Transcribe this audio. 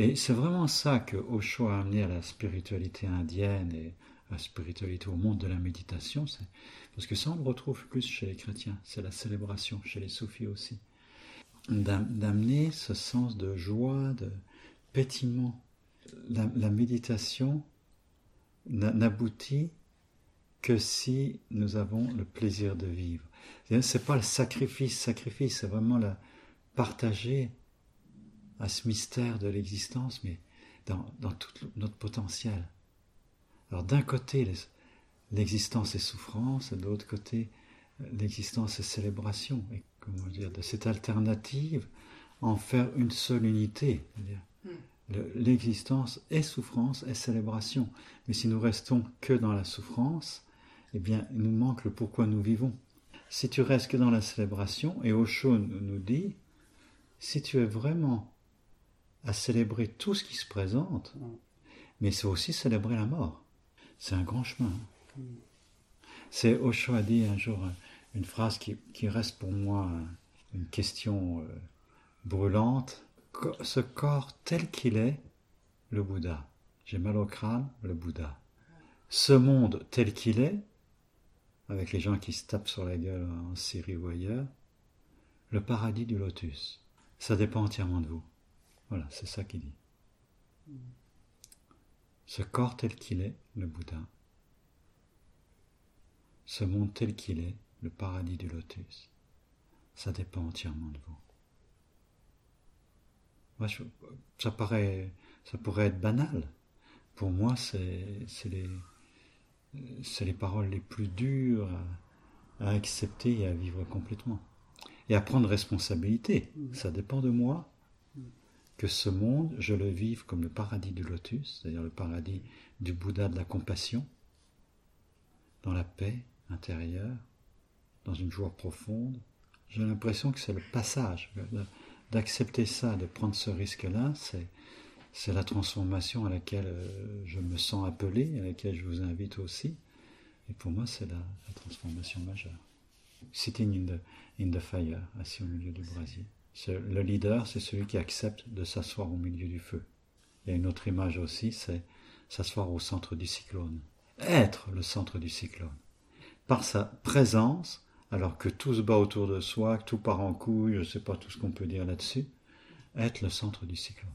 Et c'est vraiment ça que Osho a amené à la spiritualité indienne et à la spiritualité au monde de la méditation. Parce que ça, on le retrouve plus chez les chrétiens. C'est la célébration, chez les soufis aussi. D'amener ce sens de joie, de pétillement. La, la méditation n'aboutit que si nous avons le plaisir de vivre. C'est pas le sacrifice, sacrifice, c'est vraiment la partager à ce mystère de l'existence, mais dans, dans, tout notre potentiel. Alors d'un côté, l'existence est souffrance, et de l'autre côté, l'existence est célébration. Et comment dire, de cette alternative, en faire une seule unité. Hmm. L'existence est souffrance, est célébration. Mais si nous restons que dans la souffrance, eh bien, il nous manque le pourquoi nous vivons. Si tu restes que dans la célébration, et Osho nous dit, si tu es vraiment à célébrer tout ce qui se présente, mais c'est aussi célébrer la mort. C'est un grand chemin. C'est Osho a dit un jour une phrase qui, reste pour moi une question euh, brûlante. Ce corps tel qu'il est, le Bouddha. J'ai mal au crâne, le Bouddha. Ce monde tel qu'il est, avec les gens qui se tapent sur la gueule en Syrie ou ailleurs, le paradis du lotus. Ça dépend entièrement de vous. Voilà, c'est ça qu'il dit. Ce corps tel qu'il est, le Bouddha. Ce monde tel qu'il est, le paradis du lotus. Ça dépend entièrement de vous. Moi, ça paraît, ça pourrait être banal. Pour moi, c'est les, c'est les paroles les plus dures à, accepter et à vivre complètement. Et à prendre responsabilité. Ça dépend de moi que ce monde, je le vive comme le paradis du lotus, c'est-à-dire le paradis du Bouddha de la compassion, dans la paix intérieure, dans une joie profonde. J'ai l'impression que c'est le passage, d'accepter ça, de prendre ce risque-là, c'est la transformation à laquelle euh, je me sens appelé, à laquelle je vous invite aussi. Et pour moi, c'est la, transformation majeure. Sitting in the, in the fire, assis au milieu du brasier. Le leader, c'est celui qui accepte de s'asseoir au milieu du feu. Il y a une autre image aussi, c'est s'asseoir au centre du cyclone. Être le centre du cyclone. Par sa présence, alors que tout se bat autour de soi, que tout part en couille, je ne sais pas tout ce qu'on peut dire là-dessus, être le centre du cyclone.